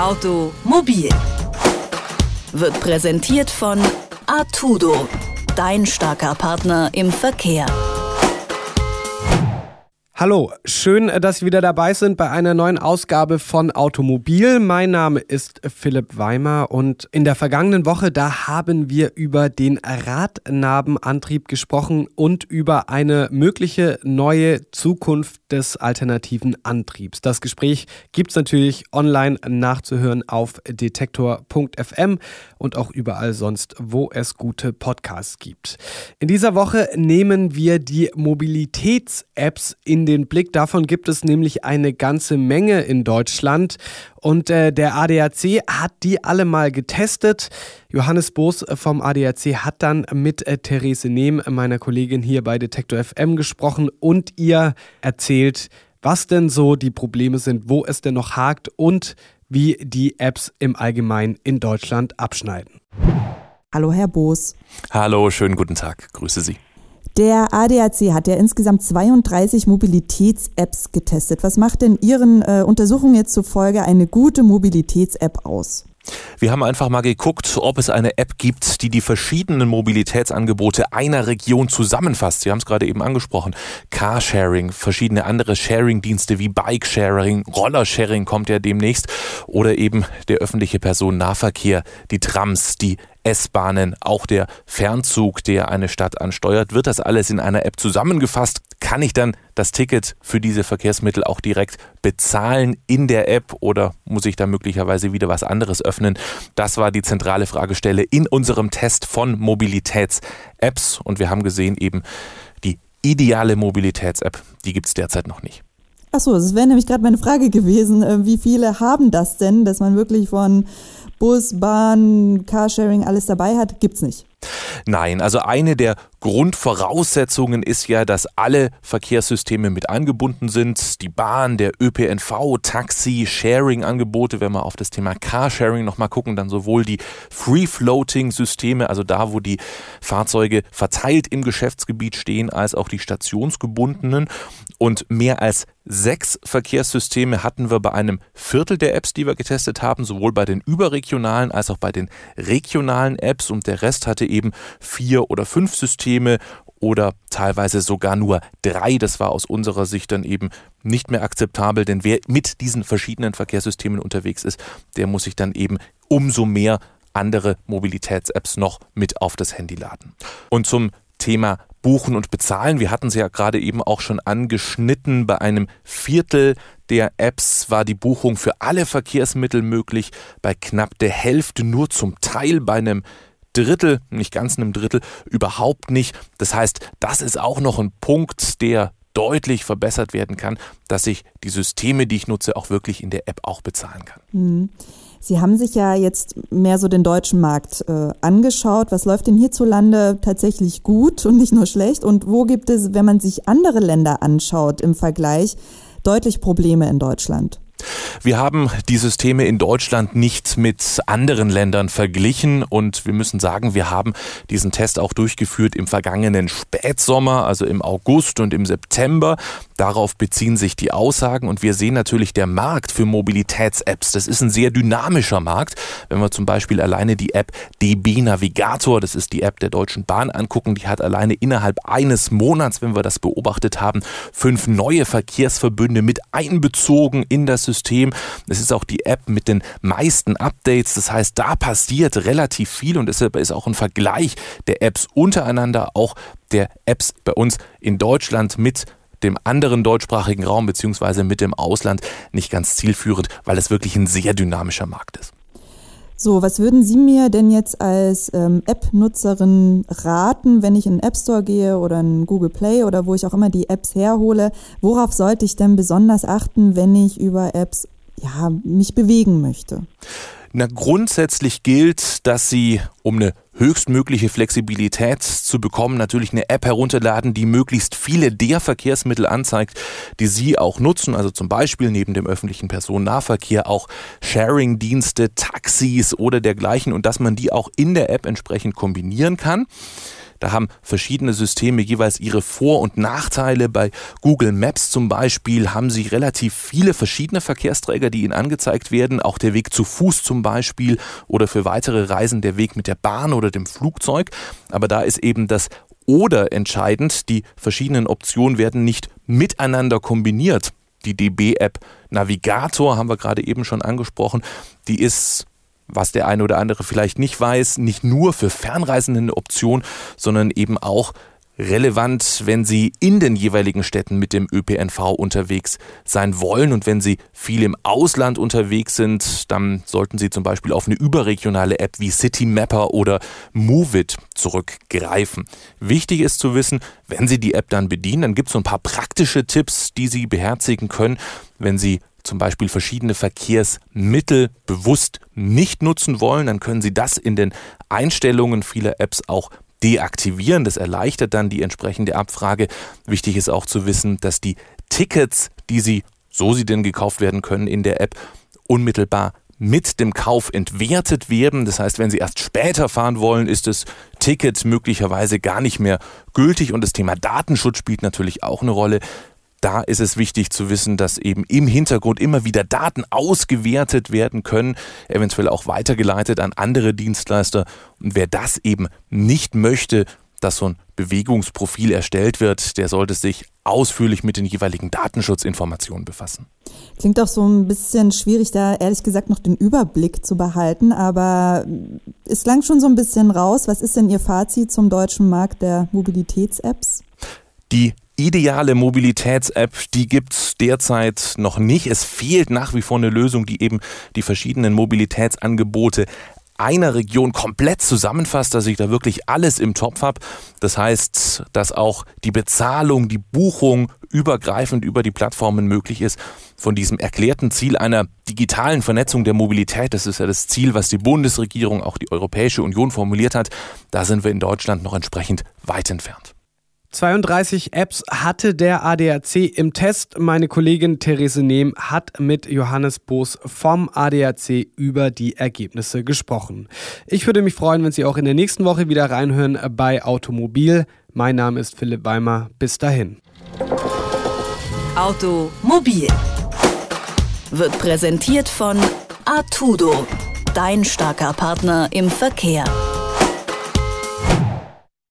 Automobil wird präsentiert von Artudo, dein starker Partner im Verkehr. Hallo, schön, dass Sie wieder dabei sind bei einer neuen Ausgabe von Automobil. Mein Name ist Philipp Weimer und in der vergangenen Woche, da haben wir über den Radnabenantrieb gesprochen und über eine mögliche neue Zukunft des alternativen Antriebs. Das Gespräch gibt es natürlich online nachzuhören auf detektor.fm und auch überall sonst, wo es gute Podcasts gibt. In dieser Woche nehmen wir die Mobilitäts-Apps in den Blick. Davon gibt es nämlich eine ganze Menge in Deutschland. Und äh, der ADAC hat die alle mal getestet. Johannes Boos vom ADAC hat dann mit äh, Therese Nehm, meiner Kollegin hier bei Detektor FM, gesprochen und ihr erzählt, was denn so die Probleme sind, wo es denn noch hakt und wie die Apps im Allgemeinen in Deutschland abschneiden. Hallo, Herr Boos. Hallo, schönen guten Tag. Grüße Sie. Der ADAC hat ja insgesamt 32 Mobilitäts-Apps getestet. Was macht denn Ihren äh, Untersuchungen jetzt zufolge eine gute Mobilitäts-App aus? Wir haben einfach mal geguckt, ob es eine App gibt, die die verschiedenen Mobilitätsangebote einer Region zusammenfasst. Sie haben es gerade eben angesprochen. Carsharing, verschiedene andere Sharing-Dienste wie Bike-Sharing, Roller-Sharing kommt ja demnächst oder eben der öffentliche Personennahverkehr, die Trams, die S-Bahnen, auch der Fernzug, der eine Stadt ansteuert, wird das alles in einer App zusammengefasst. Kann ich dann das Ticket für diese Verkehrsmittel auch direkt bezahlen in der App oder muss ich da möglicherweise wieder was anderes öffnen? Das war die zentrale Fragestelle in unserem Test von Mobilitäts-Apps und wir haben gesehen eben die ideale Mobilitäts-App, die gibt es derzeit noch nicht. Achso, das wäre nämlich gerade meine Frage gewesen. Äh, wie viele haben das denn, dass man wirklich von Bus, Bahn, Carsharing alles dabei hat? Gibt's nicht. Nein, also eine der Grundvoraussetzungen ist ja, dass alle Verkehrssysteme mit angebunden sind. Die Bahn, der ÖPNV, Taxi, Sharing-Angebote. Wenn wir auf das Thema Carsharing nochmal gucken, dann sowohl die Free-Floating-Systeme, also da, wo die Fahrzeuge verteilt im Geschäftsgebiet stehen, als auch die stationsgebundenen. Und mehr als sechs Verkehrssysteme hatten wir bei einem Viertel der Apps, die wir getestet haben, sowohl bei den überregionalen als auch bei den regionalen Apps. Und der Rest hatte eben vier oder fünf Systeme oder teilweise sogar nur drei. Das war aus unserer Sicht dann eben nicht mehr akzeptabel, denn wer mit diesen verschiedenen Verkehrssystemen unterwegs ist, der muss sich dann eben umso mehr andere Mobilitäts-Apps noch mit auf das Handy laden. Und zum Thema Buchen und Bezahlen. Wir hatten es ja gerade eben auch schon angeschnitten. Bei einem Viertel der Apps war die Buchung für alle Verkehrsmittel möglich, bei knapp der Hälfte nur zum Teil, bei einem Drittel, nicht ganz einem Drittel, überhaupt nicht. Das heißt, das ist auch noch ein Punkt, der deutlich verbessert werden kann, dass ich die Systeme, die ich nutze, auch wirklich in der App auch bezahlen kann. Mhm. Sie haben sich ja jetzt mehr so den deutschen Markt äh, angeschaut. Was läuft denn hierzulande tatsächlich gut und nicht nur schlecht? Und wo gibt es, wenn man sich andere Länder anschaut im Vergleich, deutlich Probleme in Deutschland? Wir haben die Systeme in Deutschland nicht mit anderen Ländern verglichen und wir müssen sagen, wir haben diesen Test auch durchgeführt im vergangenen Spätsommer, also im August und im September. Darauf beziehen sich die Aussagen und wir sehen natürlich der Markt für Mobilitäts-Apps. Das ist ein sehr dynamischer Markt. Wenn wir zum Beispiel alleine die App DB Navigator, das ist die App der Deutschen Bahn angucken, die hat alleine innerhalb eines Monats, wenn wir das beobachtet haben, fünf neue Verkehrsverbünde mit einbezogen in das System. Es ist auch die App mit den meisten Updates. Das heißt, da passiert relativ viel und deshalb ist auch ein Vergleich der Apps untereinander, auch der Apps bei uns in Deutschland mit dem anderen deutschsprachigen Raum beziehungsweise mit dem Ausland nicht ganz zielführend, weil es wirklich ein sehr dynamischer Markt ist. So, was würden Sie mir denn jetzt als ähm, App-Nutzerin raten, wenn ich in den App Store gehe oder in Google Play oder wo ich auch immer die Apps herhole? Worauf sollte ich denn besonders achten, wenn ich über Apps ja, mich bewegen möchte? Na, grundsätzlich gilt, dass Sie, um eine höchstmögliche Flexibilität zu bekommen, natürlich eine App herunterladen, die möglichst viele der Verkehrsmittel anzeigt, die Sie auch nutzen. Also zum Beispiel neben dem öffentlichen Personennahverkehr auch Sharing-Dienste, Taxis oder dergleichen und dass man die auch in der App entsprechend kombinieren kann. Da haben verschiedene Systeme jeweils ihre Vor- und Nachteile. Bei Google Maps zum Beispiel haben sie relativ viele verschiedene Verkehrsträger, die ihnen angezeigt werden. Auch der Weg zu Fuß zum Beispiel oder für weitere Reisen der Weg mit der Bahn oder dem Flugzeug. Aber da ist eben das oder entscheidend, die verschiedenen Optionen werden nicht miteinander kombiniert. Die DB-App Navigator haben wir gerade eben schon angesprochen. Die ist was der eine oder andere vielleicht nicht weiß, nicht nur für Fernreisende eine Option, sondern eben auch relevant, wenn Sie in den jeweiligen Städten mit dem ÖPNV unterwegs sein wollen. Und wenn Sie viel im Ausland unterwegs sind, dann sollten Sie zum Beispiel auf eine überregionale App wie Citymapper oder Moveit zurückgreifen. Wichtig ist zu wissen, wenn Sie die App dann bedienen, dann gibt es so ein paar praktische Tipps, die Sie beherzigen können, wenn Sie zum Beispiel verschiedene Verkehrsmittel bewusst nicht nutzen wollen, dann können Sie das in den Einstellungen vieler Apps auch deaktivieren. Das erleichtert dann die entsprechende Abfrage. Wichtig ist auch zu wissen, dass die Tickets, die Sie, so sie denn gekauft werden können in der App, unmittelbar mit dem Kauf entwertet werden. Das heißt, wenn Sie erst später fahren wollen, ist das Ticket möglicherweise gar nicht mehr gültig und das Thema Datenschutz spielt natürlich auch eine Rolle da ist es wichtig zu wissen, dass eben im Hintergrund immer wieder Daten ausgewertet werden können, eventuell auch weitergeleitet an andere Dienstleister. Und wer das eben nicht möchte, dass so ein Bewegungsprofil erstellt wird, der sollte sich ausführlich mit den jeweiligen Datenschutzinformationen befassen. Klingt auch so ein bisschen schwierig, da ehrlich gesagt noch den Überblick zu behalten, aber es klang schon so ein bisschen raus. Was ist denn Ihr Fazit zum deutschen Markt der Mobilitäts-Apps? Die ideale Mobilitäts-App, die gibt's derzeit noch nicht. Es fehlt nach wie vor eine Lösung, die eben die verschiedenen Mobilitätsangebote einer Region komplett zusammenfasst, dass ich da wirklich alles im Topf habe. Das heißt, dass auch die Bezahlung, die Buchung übergreifend über die Plattformen möglich ist. Von diesem erklärten Ziel einer digitalen Vernetzung der Mobilität, das ist ja das Ziel, was die Bundesregierung, auch die Europäische Union formuliert hat, da sind wir in Deutschland noch entsprechend weit entfernt. 32 Apps hatte der ADAC im Test. Meine Kollegin Therese Nehm hat mit Johannes Boos vom ADAC über die Ergebnisse gesprochen. Ich würde mich freuen, wenn Sie auch in der nächsten Woche wieder reinhören bei Automobil. Mein Name ist Philipp Weimer. Bis dahin. Automobil wird präsentiert von Artudo, dein starker Partner im Verkehr.